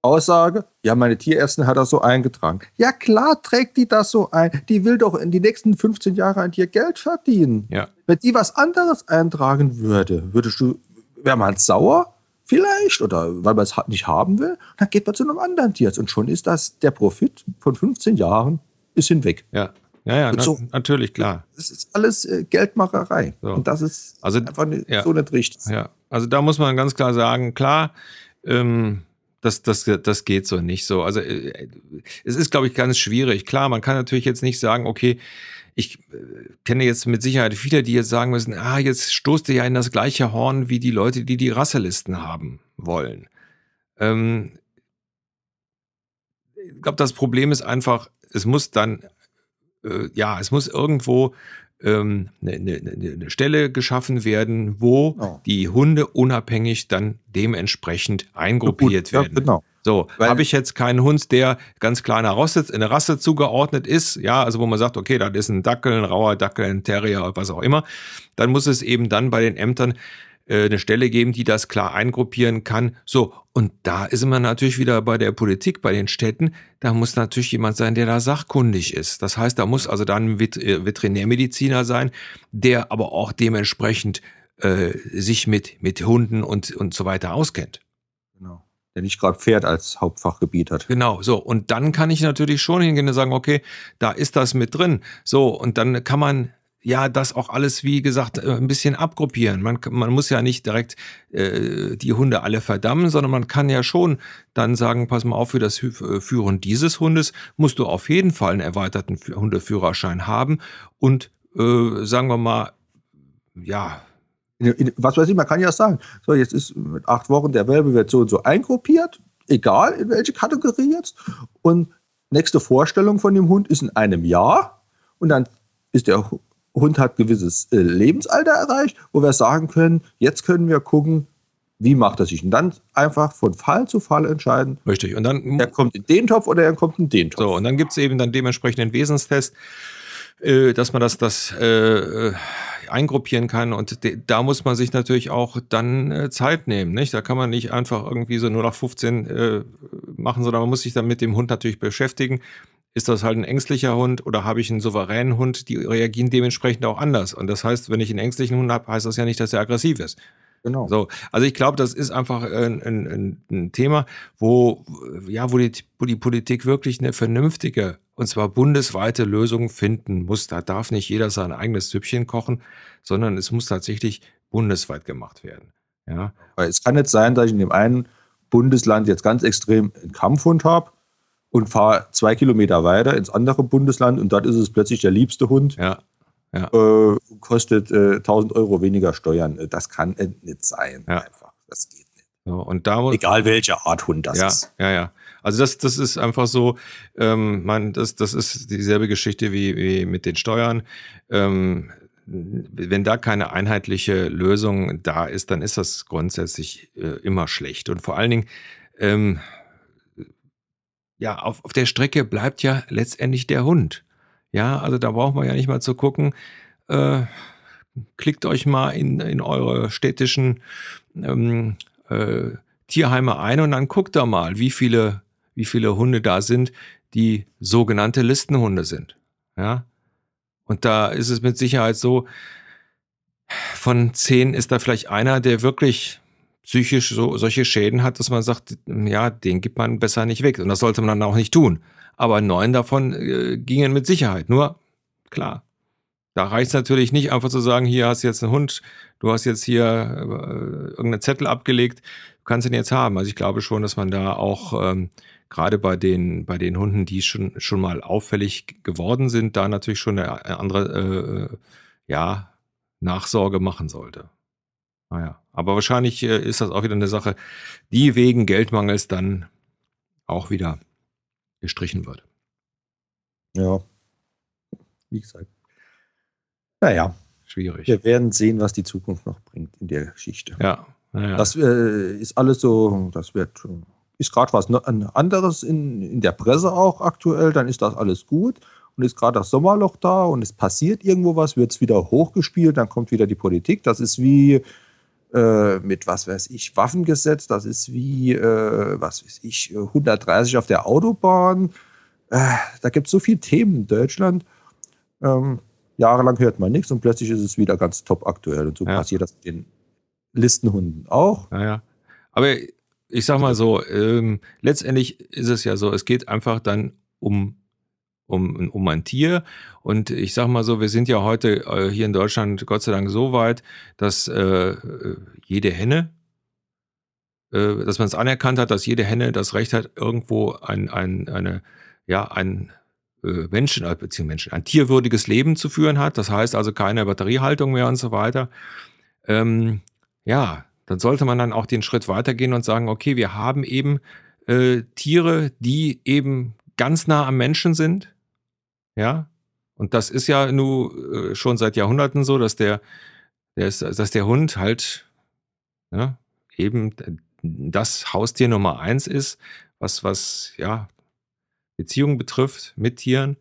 Speaker 3: Aussage, ja, meine Tierärztin hat das so eingetragen. Ja, klar trägt die das so ein. Die will doch in die nächsten 15 Jahre an dir Geld verdienen. Ja. Wenn die was anderes eintragen würde, würdest du, wäre man sauer? Vielleicht, oder weil man es nicht haben will, dann geht man zu einem anderen Tierarzt. Und schon ist das, der Profit von 15 Jahren ist hinweg.
Speaker 2: Ja. Ja, ja, na, so, natürlich, klar.
Speaker 3: Das ist alles äh, Geldmacherei. So. Und das ist also, einfach ja, so nicht richtig.
Speaker 2: Ja, also da muss man ganz klar sagen, klar, ähm, das, das, das geht so nicht so. Also äh, es ist, glaube ich, ganz schwierig. Klar, man kann natürlich jetzt nicht sagen, okay, ich äh, kenne jetzt mit Sicherheit viele, die jetzt sagen müssen, ah, jetzt stoßt ihr ja in das gleiche Horn wie die Leute, die die Rasselisten haben wollen. Ähm, ich glaube, das Problem ist einfach, es muss dann, äh, ja, es muss irgendwo ähm, eine, eine, eine Stelle geschaffen werden, wo oh. die Hunde unabhängig dann dementsprechend eingruppiert Gut, werden. Ja, genau. So, habe ich jetzt keinen Hund, der ganz klar einer Rasse, einer Rasse zugeordnet ist, ja, also wo man sagt, okay, das ist ein Dackel, ein rauer Dackel, ein Terrier, was auch immer, dann muss es eben dann bei den Ämtern äh, eine Stelle geben, die das klar eingruppieren kann. So, und da ist man natürlich wieder bei der Politik, bei den Städten. Da muss natürlich jemand sein, der da sachkundig ist. Das heißt, da muss also dann ein äh, Veterinärmediziner sein, der aber auch dementsprechend äh, sich mit, mit Hunden und, und so weiter auskennt.
Speaker 3: Genau. Der nicht gerade Pferd als Hauptfachgebiet hat.
Speaker 2: Genau, so. Und dann kann ich natürlich schon hingehen und sagen, okay, da ist das mit drin. So, und dann kann man ja das auch alles, wie gesagt, äh, ein bisschen abgruppieren. Man, man muss ja nicht direkt äh, die Hunde alle verdammen, sondern man kann ja schon dann sagen, pass mal auf, für das äh, Führen dieses Hundes musst du auf jeden Fall einen erweiterten Hundeführerschein haben und äh, sagen wir mal, ja,
Speaker 3: in, in, was weiß ich, man kann ja sagen, so jetzt ist mit acht Wochen der Welpe wird so und so eingruppiert, egal in welche Kategorie jetzt. Und nächste Vorstellung von dem Hund ist in einem Jahr und dann ist der Hund hat gewisses äh, Lebensalter erreicht, wo wir sagen können, jetzt können wir gucken, wie macht er sich? Und dann einfach von Fall zu Fall entscheiden.
Speaker 2: Richtig.
Speaker 3: Und dann. Er kommt in den Topf oder er kommt in den Topf.
Speaker 2: So, und dann gibt es eben dann dementsprechend den Wesenstest, äh, dass man das, das äh, eingruppieren kann. Und da muss man sich natürlich auch dann äh, Zeit nehmen. Nicht? Da kann man nicht einfach irgendwie so nur nach 15 äh, machen, sondern man muss sich dann mit dem Hund natürlich beschäftigen. Ist das halt ein ängstlicher Hund oder habe ich einen souveränen Hund? Die reagieren dementsprechend auch anders. Und das heißt, wenn ich einen ängstlichen Hund habe, heißt das ja nicht, dass er aggressiv ist. Genau. So, also ich glaube, das ist einfach ein, ein, ein, Thema, wo ja, wo die, wo die Politik wirklich eine vernünftige und zwar bundesweite Lösung finden muss. Da darf nicht jeder sein eigenes Süppchen kochen, sondern es muss tatsächlich bundesweit gemacht werden. Ja.
Speaker 3: Es kann nicht sein, dass ich in dem einen Bundesland jetzt ganz extrem einen Kampfhund habe und fahre zwei Kilometer weiter ins andere Bundesland und dort ist es plötzlich der liebste Hund.
Speaker 2: Ja. Ja.
Speaker 3: Äh, kostet äh, 1000 Euro weniger Steuern. Äh, das kann nicht sein.
Speaker 2: Ja.
Speaker 3: Einfach. Das geht nicht.
Speaker 2: So, und da muss,
Speaker 3: Egal welche Art Hund das
Speaker 2: ja,
Speaker 3: ist.
Speaker 2: Ja, ja. Also das, das ist einfach so, ähm, man, das, das ist dieselbe Geschichte wie, wie mit den Steuern. Ähm, wenn da keine einheitliche Lösung da ist, dann ist das grundsätzlich äh, immer schlecht. Und vor allen Dingen, ähm, ja, auf, auf der Strecke bleibt ja letztendlich der Hund. Ja, also da braucht man ja nicht mal zu gucken, äh, klickt euch mal in, in eure städtischen ähm, äh, Tierheime ein und dann guckt da mal, wie viele wie viele Hunde da sind, die sogenannte Listenhunde sind. Ja. Und da ist es mit Sicherheit so, von zehn ist da vielleicht einer, der wirklich psychisch so, solche Schäden hat, dass man sagt, ja, den gibt man besser nicht weg. Und das sollte man dann auch nicht tun. Aber neun davon äh, gingen mit Sicherheit. Nur, klar, da reicht es natürlich nicht, einfach zu sagen, hier hast du jetzt einen Hund, du hast jetzt hier äh, irgendeinen Zettel abgelegt, du kannst ihn jetzt haben. Also ich glaube schon, dass man da auch ähm, gerade bei den, bei den Hunden, die schon, schon mal auffällig geworden sind, da natürlich schon eine andere, äh, ja, Nachsorge machen sollte. Naja, aber wahrscheinlich äh, ist das auch wieder eine Sache, die wegen Geldmangels dann auch wieder gestrichen wird.
Speaker 3: Ja, wie gesagt. Naja.
Speaker 2: Schwierig.
Speaker 3: Wir werden sehen, was die Zukunft noch bringt in der Geschichte.
Speaker 2: Ja.
Speaker 3: Naja. Das äh, ist alles so, das wird ist gerade was anderes in, in der Presse auch aktuell, dann ist das alles gut. Und ist gerade das Sommerloch da und es passiert irgendwo was, wird es wieder hochgespielt, dann kommt wieder die Politik. Das ist wie äh, mit, was weiß ich, Waffengesetz, das ist wie, äh, was weiß ich, 130 auf der Autobahn. Äh, da gibt es so viele Themen in Deutschland. Ähm, jahrelang hört man nichts und plötzlich ist es wieder ganz top aktuell. Und so ja. passiert das mit den Listenhunden auch.
Speaker 2: Ja, ja. Aber ich sag mal so, ähm, letztendlich ist es ja so, es geht einfach dann um, um, um ein Tier. Und ich sag mal so, wir sind ja heute äh, hier in Deutschland Gott sei Dank so weit, dass äh, jede Henne, äh, dass man es anerkannt hat, dass jede Henne das Recht hat, irgendwo ein, ein, eine, ja, ein äh, Menschen, äh, beziehungsweise Menschen, ein tierwürdiges Leben zu führen hat. Das heißt also keine Batteriehaltung mehr und so weiter. Ähm, ja, dann sollte man dann auch den Schritt weitergehen und sagen, okay, wir haben eben Tiere, die eben ganz nah am Menschen sind. Ja. Und das ist ja nur äh, schon seit Jahrhunderten so, dass der, dass der Hund halt ja, eben das Haustier Nummer eins ist, was, was, ja, Beziehungen betrifft mit Tieren.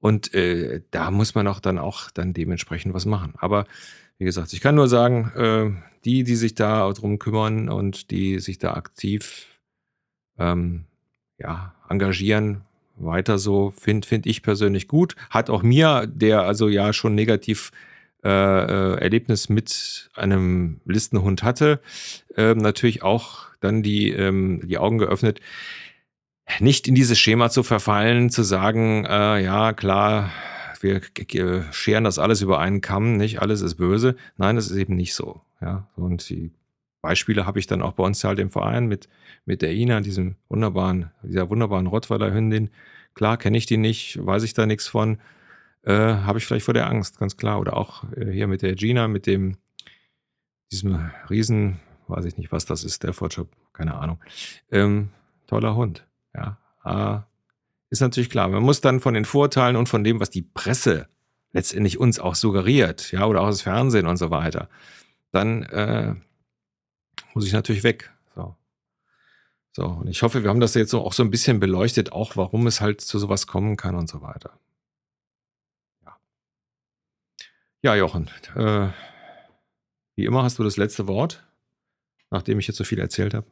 Speaker 2: Und äh, da muss man auch dann auch dann dementsprechend was machen. Aber wie gesagt, ich kann nur sagen, äh, die, die sich da drum kümmern und die sich da aktiv ähm, ja, engagieren, weiter so, finde find ich persönlich gut. Hat auch mir, der also ja schon negativ äh, äh, Erlebnis mit einem Listenhund hatte, äh, natürlich auch dann die, ähm, die Augen geöffnet, nicht in dieses Schema zu verfallen, zu sagen, äh, ja klar, wir scheren das alles über einen Kamm, nicht alles ist böse. Nein, das ist eben nicht so. Ja, und die Beispiele habe ich dann auch bei uns halt im Verein mit, mit der Ina, diesem wunderbaren, dieser wunderbaren Rottweiler-Hündin. Klar, kenne ich die nicht, weiß ich da nichts von, äh, habe ich vielleicht vor der Angst, ganz klar. Oder auch äh, hier mit der Gina, mit dem, diesem Riesen, weiß ich nicht, was das ist, der Fortschritt, keine Ahnung. Ähm, toller Hund, ja. Äh, ist natürlich klar. Man muss dann von den Vorteilen und von dem, was die Presse letztendlich uns auch suggeriert, ja, oder auch das Fernsehen und so weiter, dann äh, muss ich natürlich weg. So. So, und ich hoffe, wir haben das jetzt auch so ein bisschen beleuchtet, auch warum es halt zu sowas kommen kann und so weiter. Ja, ja Jochen, äh, wie immer hast du das letzte Wort, nachdem ich jetzt so viel erzählt habe.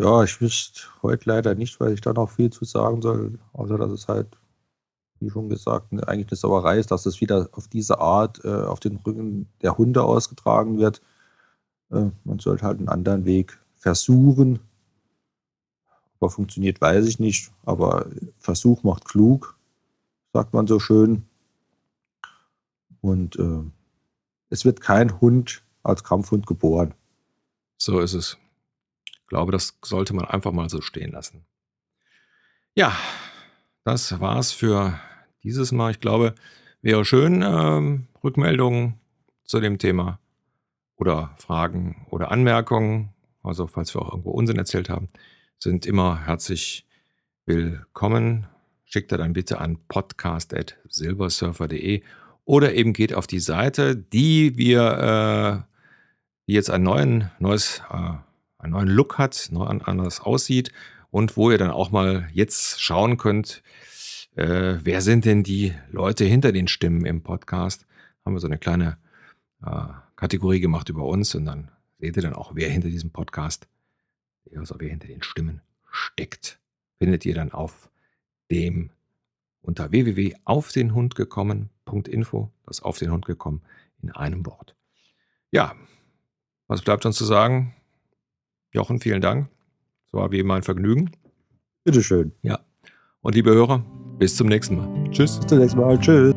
Speaker 3: Ja, ich wüsste heute leider nicht, weil ich da noch viel zu sagen soll, außer dass es halt, wie schon gesagt, ne, eigentlich eine Sauerei ist, dass es wieder auf diese Art äh, auf den Rücken der Hunde ausgetragen wird. Äh, man sollte halt einen anderen Weg versuchen. Ob er funktioniert, weiß ich nicht, aber Versuch macht klug, sagt man so schön. Und äh, es wird kein Hund als Kampfhund geboren.
Speaker 2: So ist es glaube, das sollte man einfach mal so stehen lassen. Ja, das war's für dieses Mal. Ich glaube, wäre schön, ähm, Rückmeldungen zu dem Thema oder Fragen oder Anmerkungen, also falls wir auch irgendwo Unsinn erzählt haben, sind immer herzlich willkommen. Schickt er dann bitte an podcast.silbersurfer.de oder eben geht auf die Seite, die wir, äh, jetzt ein neuen, neues äh, einen neuen Look hat, neu anders aussieht und wo ihr dann auch mal jetzt schauen könnt, äh, wer sind denn die Leute hinter den Stimmen im Podcast. Haben wir so eine kleine äh, Kategorie gemacht über uns und dann seht ihr dann auch, wer hinter diesem Podcast, also wer hinter den Stimmen steckt. Findet ihr dann auf dem unter www.aufdenhundgekommen.info, das auf den Hund gekommen in einem Wort. Ja, was bleibt uns zu sagen? Jochen, vielen Dank. Es war wie immer ein Vergnügen.
Speaker 3: Bitteschön.
Speaker 2: Ja. Und liebe Hörer, bis zum nächsten Mal. Tschüss.
Speaker 3: Bis zum nächsten Mal. Tschüss.